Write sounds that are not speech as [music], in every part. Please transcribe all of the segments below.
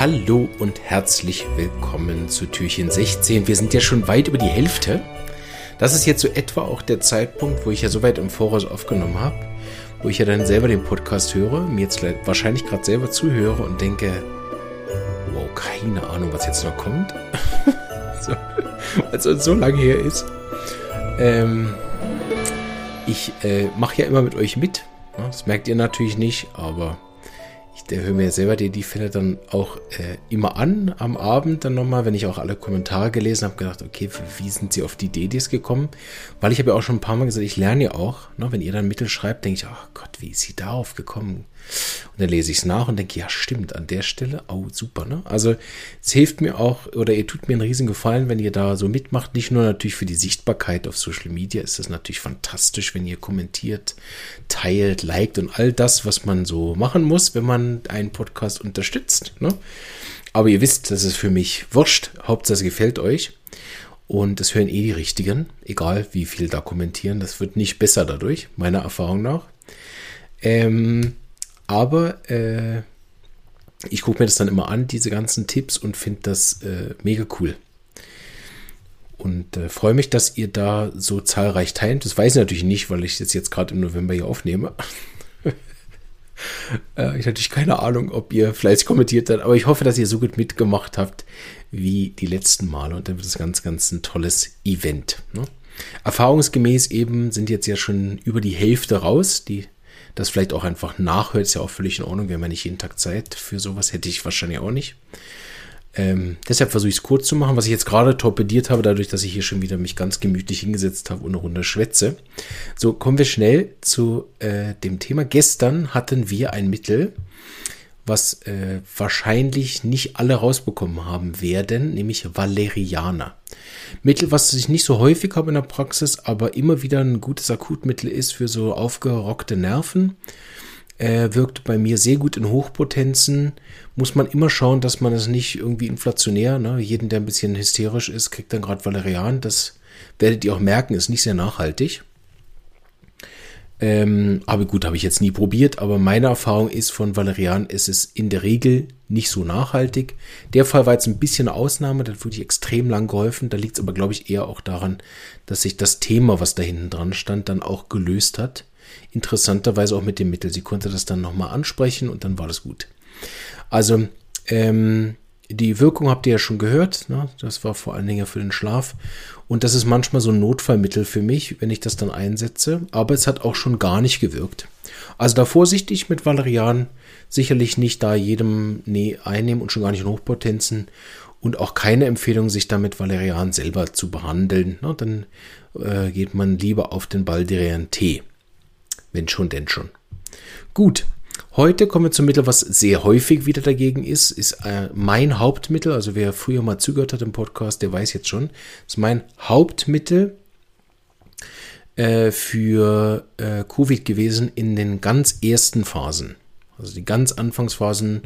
Hallo und herzlich willkommen zu Türchen 16. Wir sind ja schon weit über die Hälfte. Das ist jetzt so etwa auch der Zeitpunkt, wo ich ja soweit im Voraus aufgenommen habe, wo ich ja dann selber den Podcast höre, mir jetzt wahrscheinlich gerade selber zuhöre und denke, wow, keine Ahnung, was jetzt noch kommt. [laughs] so, weil es so lange her ist. Ähm, ich äh, mache ja immer mit euch mit. Das merkt ihr natürlich nicht, aber ich höre mir selber die, die Fälle dann auch äh, immer an am Abend dann nochmal, wenn ich auch alle Kommentare gelesen habe, gedacht, okay, wie sind sie auf die Idee gekommen? Weil ich habe ja auch schon ein paar Mal gesagt, ich lerne ja auch, ne, wenn ihr dann Mittel schreibt, denke ich, ach Gott, wie ist sie darauf gekommen? Und dann lese ich es nach und denke, ja, stimmt, an der Stelle, oh, super, ne? Also es hilft mir auch, oder ihr tut mir einen riesen Gefallen, wenn ihr da so mitmacht. Nicht nur natürlich für die Sichtbarkeit auf Social Media ist es natürlich fantastisch, wenn ihr kommentiert, teilt, liked und all das, was man so machen muss, wenn man einen Podcast unterstützt. Ne? Aber ihr wisst, das ist für mich wurscht. Hauptsache es gefällt euch. Und das hören eh die Richtigen, egal wie viel da kommentieren. Das wird nicht besser dadurch, meiner Erfahrung nach. Ähm, aber äh, ich gucke mir das dann immer an, diese ganzen Tipps, und finde das äh, mega cool. Und äh, freue mich, dass ihr da so zahlreich teilt. Das weiß ich natürlich nicht, weil ich das jetzt gerade im November hier aufnehme. [laughs] äh, ich habe natürlich keine Ahnung, ob ihr fleißig kommentiert habt, aber ich hoffe, dass ihr so gut mitgemacht habt wie die letzten Male. Und dann wird das ganz, ganz ein tolles Event. Ne? Erfahrungsgemäß eben sind jetzt ja schon über die Hälfte raus, die das vielleicht auch einfach nachhört, ist ja auch völlig in Ordnung. Haben ja nicht jeden Tag Zeit für sowas, hätte ich wahrscheinlich auch nicht. Ähm, deshalb versuche ich es kurz zu machen, was ich jetzt gerade torpediert habe, dadurch, dass ich hier schon wieder mich ganz gemütlich hingesetzt habe und eine Runde schwätze. So, kommen wir schnell zu äh, dem Thema. Gestern hatten wir ein Mittel, was äh, wahrscheinlich nicht alle rausbekommen haben werden, nämlich Valerianer. Mittel, was ich nicht so häufig habe in der Praxis, aber immer wieder ein gutes Akutmittel ist für so aufgerockte Nerven. Äh, wirkt bei mir sehr gut in Hochpotenzen. Muss man immer schauen, dass man es nicht irgendwie inflationär, ne? jeden, der ein bisschen hysterisch ist, kriegt dann gerade Valerian. Das werdet ihr auch merken, ist nicht sehr nachhaltig. Ähm, aber gut, habe ich jetzt nie probiert, aber meine Erfahrung ist von Valerian, ist es in der Regel nicht so nachhaltig. Der Fall war jetzt ein bisschen Ausnahme, da wurde ich extrem lang geholfen. Da liegt es aber, glaube ich, eher auch daran, dass sich das Thema, was da hinten dran stand, dann auch gelöst hat. Interessanterweise auch mit dem Mittel. Sie konnte das dann nochmal ansprechen und dann war das gut. Also, ähm, die Wirkung habt ihr ja schon gehört. Ne? Das war vor allen Dingen für den Schlaf. Und das ist manchmal so ein Notfallmittel für mich, wenn ich das dann einsetze. Aber es hat auch schon gar nicht gewirkt. Also da vorsichtig mit Valerian. Sicherlich nicht da jedem nee, einnehmen und schon gar nicht in Hochpotenzen. Und auch keine Empfehlung, sich damit Valerian selber zu behandeln. Ne? Dann äh, geht man lieber auf den Baldrian T. Wenn schon, denn schon. Gut, Heute kommen wir zum Mittel, was sehr häufig wieder dagegen ist, ist äh, mein Hauptmittel. Also wer früher mal zugehört hat im Podcast, der weiß jetzt schon, ist mein Hauptmittel äh, für äh, Covid gewesen in den ganz ersten Phasen. Also die ganz Anfangsphasen,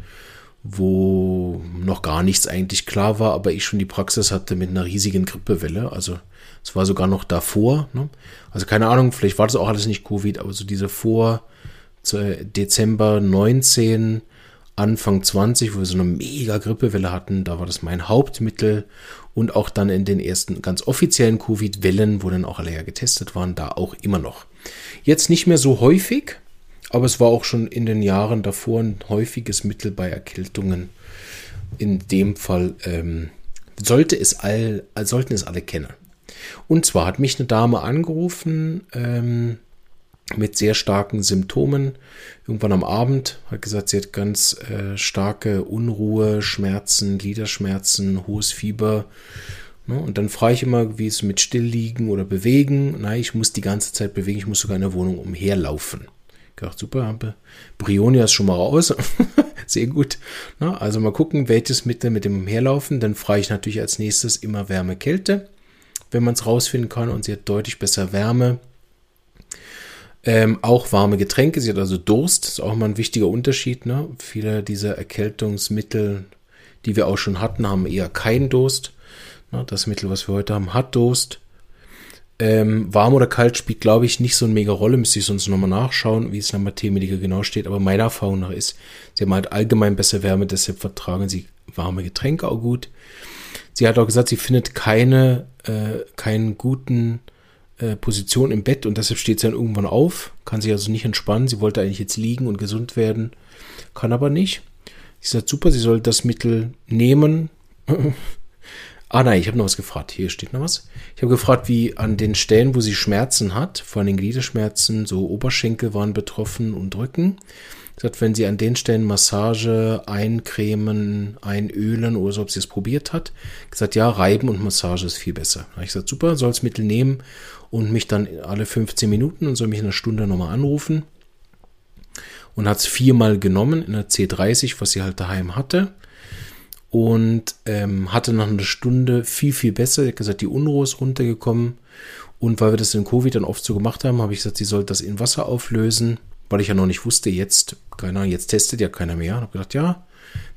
wo noch gar nichts eigentlich klar war, aber ich schon die Praxis hatte mit einer riesigen Grippewelle. Also es war sogar noch davor. Ne? Also keine Ahnung, vielleicht war das auch alles nicht Covid, aber so diese Vor- Dezember 19, Anfang 20, wo wir so eine mega Grippewelle hatten, da war das mein Hauptmittel und auch dann in den ersten ganz offiziellen Covid-Wellen, wo dann auch alle ja getestet waren, da auch immer noch. Jetzt nicht mehr so häufig, aber es war auch schon in den Jahren davor ein häufiges Mittel bei Erkältungen. In dem Fall ähm, sollte es all, sollten es alle kennen. Und zwar hat mich eine Dame angerufen, ähm, mit sehr starken Symptomen. Irgendwann am Abend hat gesagt, sie hat ganz äh, starke Unruhe, Schmerzen, Gliederschmerzen, hohes Fieber. Ne? Und dann frage ich immer, wie es mit Stillliegen oder Bewegen. Nein, ich muss die ganze Zeit bewegen, ich muss sogar in der Wohnung umherlaufen. Ich dachte, super, habe Brionia ist schon mal raus. [laughs] Sehr gut. Ne? Also mal gucken, welches Mittel mit dem Umherlaufen. Dann frage ich natürlich als nächstes immer Wärme, Kälte, wenn man es rausfinden kann. Und sie hat deutlich besser Wärme ähm, auch warme Getränke, sie hat also Durst, ist auch mal ein wichtiger Unterschied. Ne? Viele dieser Erkältungsmittel, die wir auch schon hatten, haben eher keinen Durst. Ne? Das Mittel, was wir heute haben, hat Durst. Ähm, warm oder kalt spielt, glaube ich, nicht so eine mega Rolle. Müsste ich sonst nochmal nachschauen, wie es in der Mathematiker genau steht. Aber meiner Erfahrung nach ist, sie haben halt allgemein besser Wärme, deshalb vertragen sie warme Getränke auch gut. Sie hat auch gesagt, sie findet keine, äh, keinen guten äh, Position im Bett und deshalb steht sie dann irgendwann auf, kann sich also nicht entspannen. Sie wollte eigentlich jetzt liegen und gesund werden, kann aber nicht. Sie sagt, super, sie soll das Mittel nehmen. [laughs] ah nein, ich habe noch was gefragt. Hier steht noch was. Ich habe gefragt, wie an den Stellen, wo sie Schmerzen hat, vor allem Gliederschmerzen, so Oberschenkel waren betroffen und Rücken. Sagt, wenn sie an den Stellen Massage eincremen, einölen oder so, ob sie es probiert hat. Gesagt, ja, reiben und Massage ist viel besser. Da habe ich gesagt, super, soll das Mittel nehmen und mich dann alle 15 Minuten und soll mich in einer Stunde nochmal anrufen. Und hat es viermal genommen in der C30, was sie halt daheim hatte. Und ähm, hatte nach einer Stunde viel, viel besser. Sie hat gesagt, die Unruhe ist runtergekommen. Und weil wir das in Covid dann oft so gemacht haben, habe ich gesagt, sie soll das in Wasser auflösen weil ich ja noch nicht wusste, jetzt, keine jetzt testet ja keiner mehr. Ich habe gedacht, ja,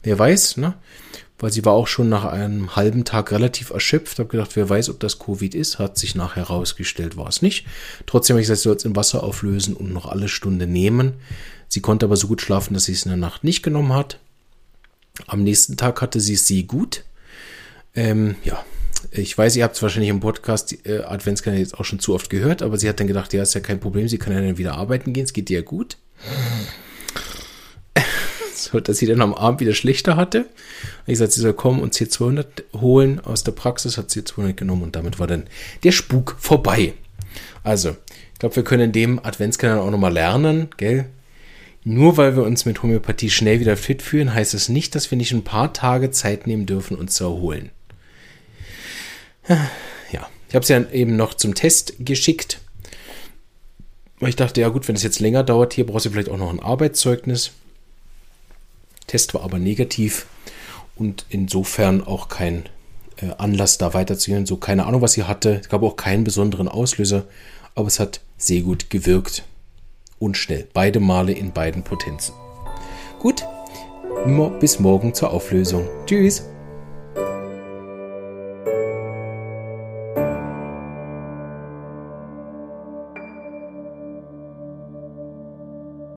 wer weiß, ne? Weil sie war auch schon nach einem halben Tag relativ erschöpft. Habe gedacht, wer weiß, ob das Covid ist. Hat sich nachher herausgestellt, war es nicht. Trotzdem habe ich gesagt, sie soll es in Wasser auflösen und noch alle Stunde nehmen. Sie konnte aber so gut schlafen, dass sie es in der Nacht nicht genommen hat. Am nächsten Tag hatte sie es sie gut. Ähm, ja, ich weiß, ihr habt es wahrscheinlich im Podcast äh, Adventskalender jetzt auch schon zu oft gehört, aber sie hat dann gedacht, ja, ist ja kein Problem, sie kann ja dann wieder arbeiten gehen, es geht ihr ja gut. [laughs] so, dass sie dann am Abend wieder schlechter hatte. Ich sagte, sie soll kommen und C200 holen aus der Praxis, hat C200 genommen und damit war dann der Spuk vorbei. Also, ich glaube, wir können in dem Adventskalender auch nochmal lernen, gell? Nur weil wir uns mit Homöopathie schnell wieder fit fühlen, heißt es nicht, dass wir nicht ein paar Tage Zeit nehmen dürfen, uns zu erholen. Ja, ich habe es ja eben noch zum Test geschickt. Weil ich dachte, ja gut, wenn es jetzt länger dauert, hier brauchst du vielleicht auch noch ein Arbeitszeugnis. Test war aber negativ und insofern auch kein äh, Anlass, da weiterzugehen. So keine Ahnung, was sie hatte. Es gab auch keinen besonderen Auslöser, aber es hat sehr gut gewirkt und schnell. Beide Male in beiden Potenzen. Gut, bis morgen zur Auflösung. Tschüss.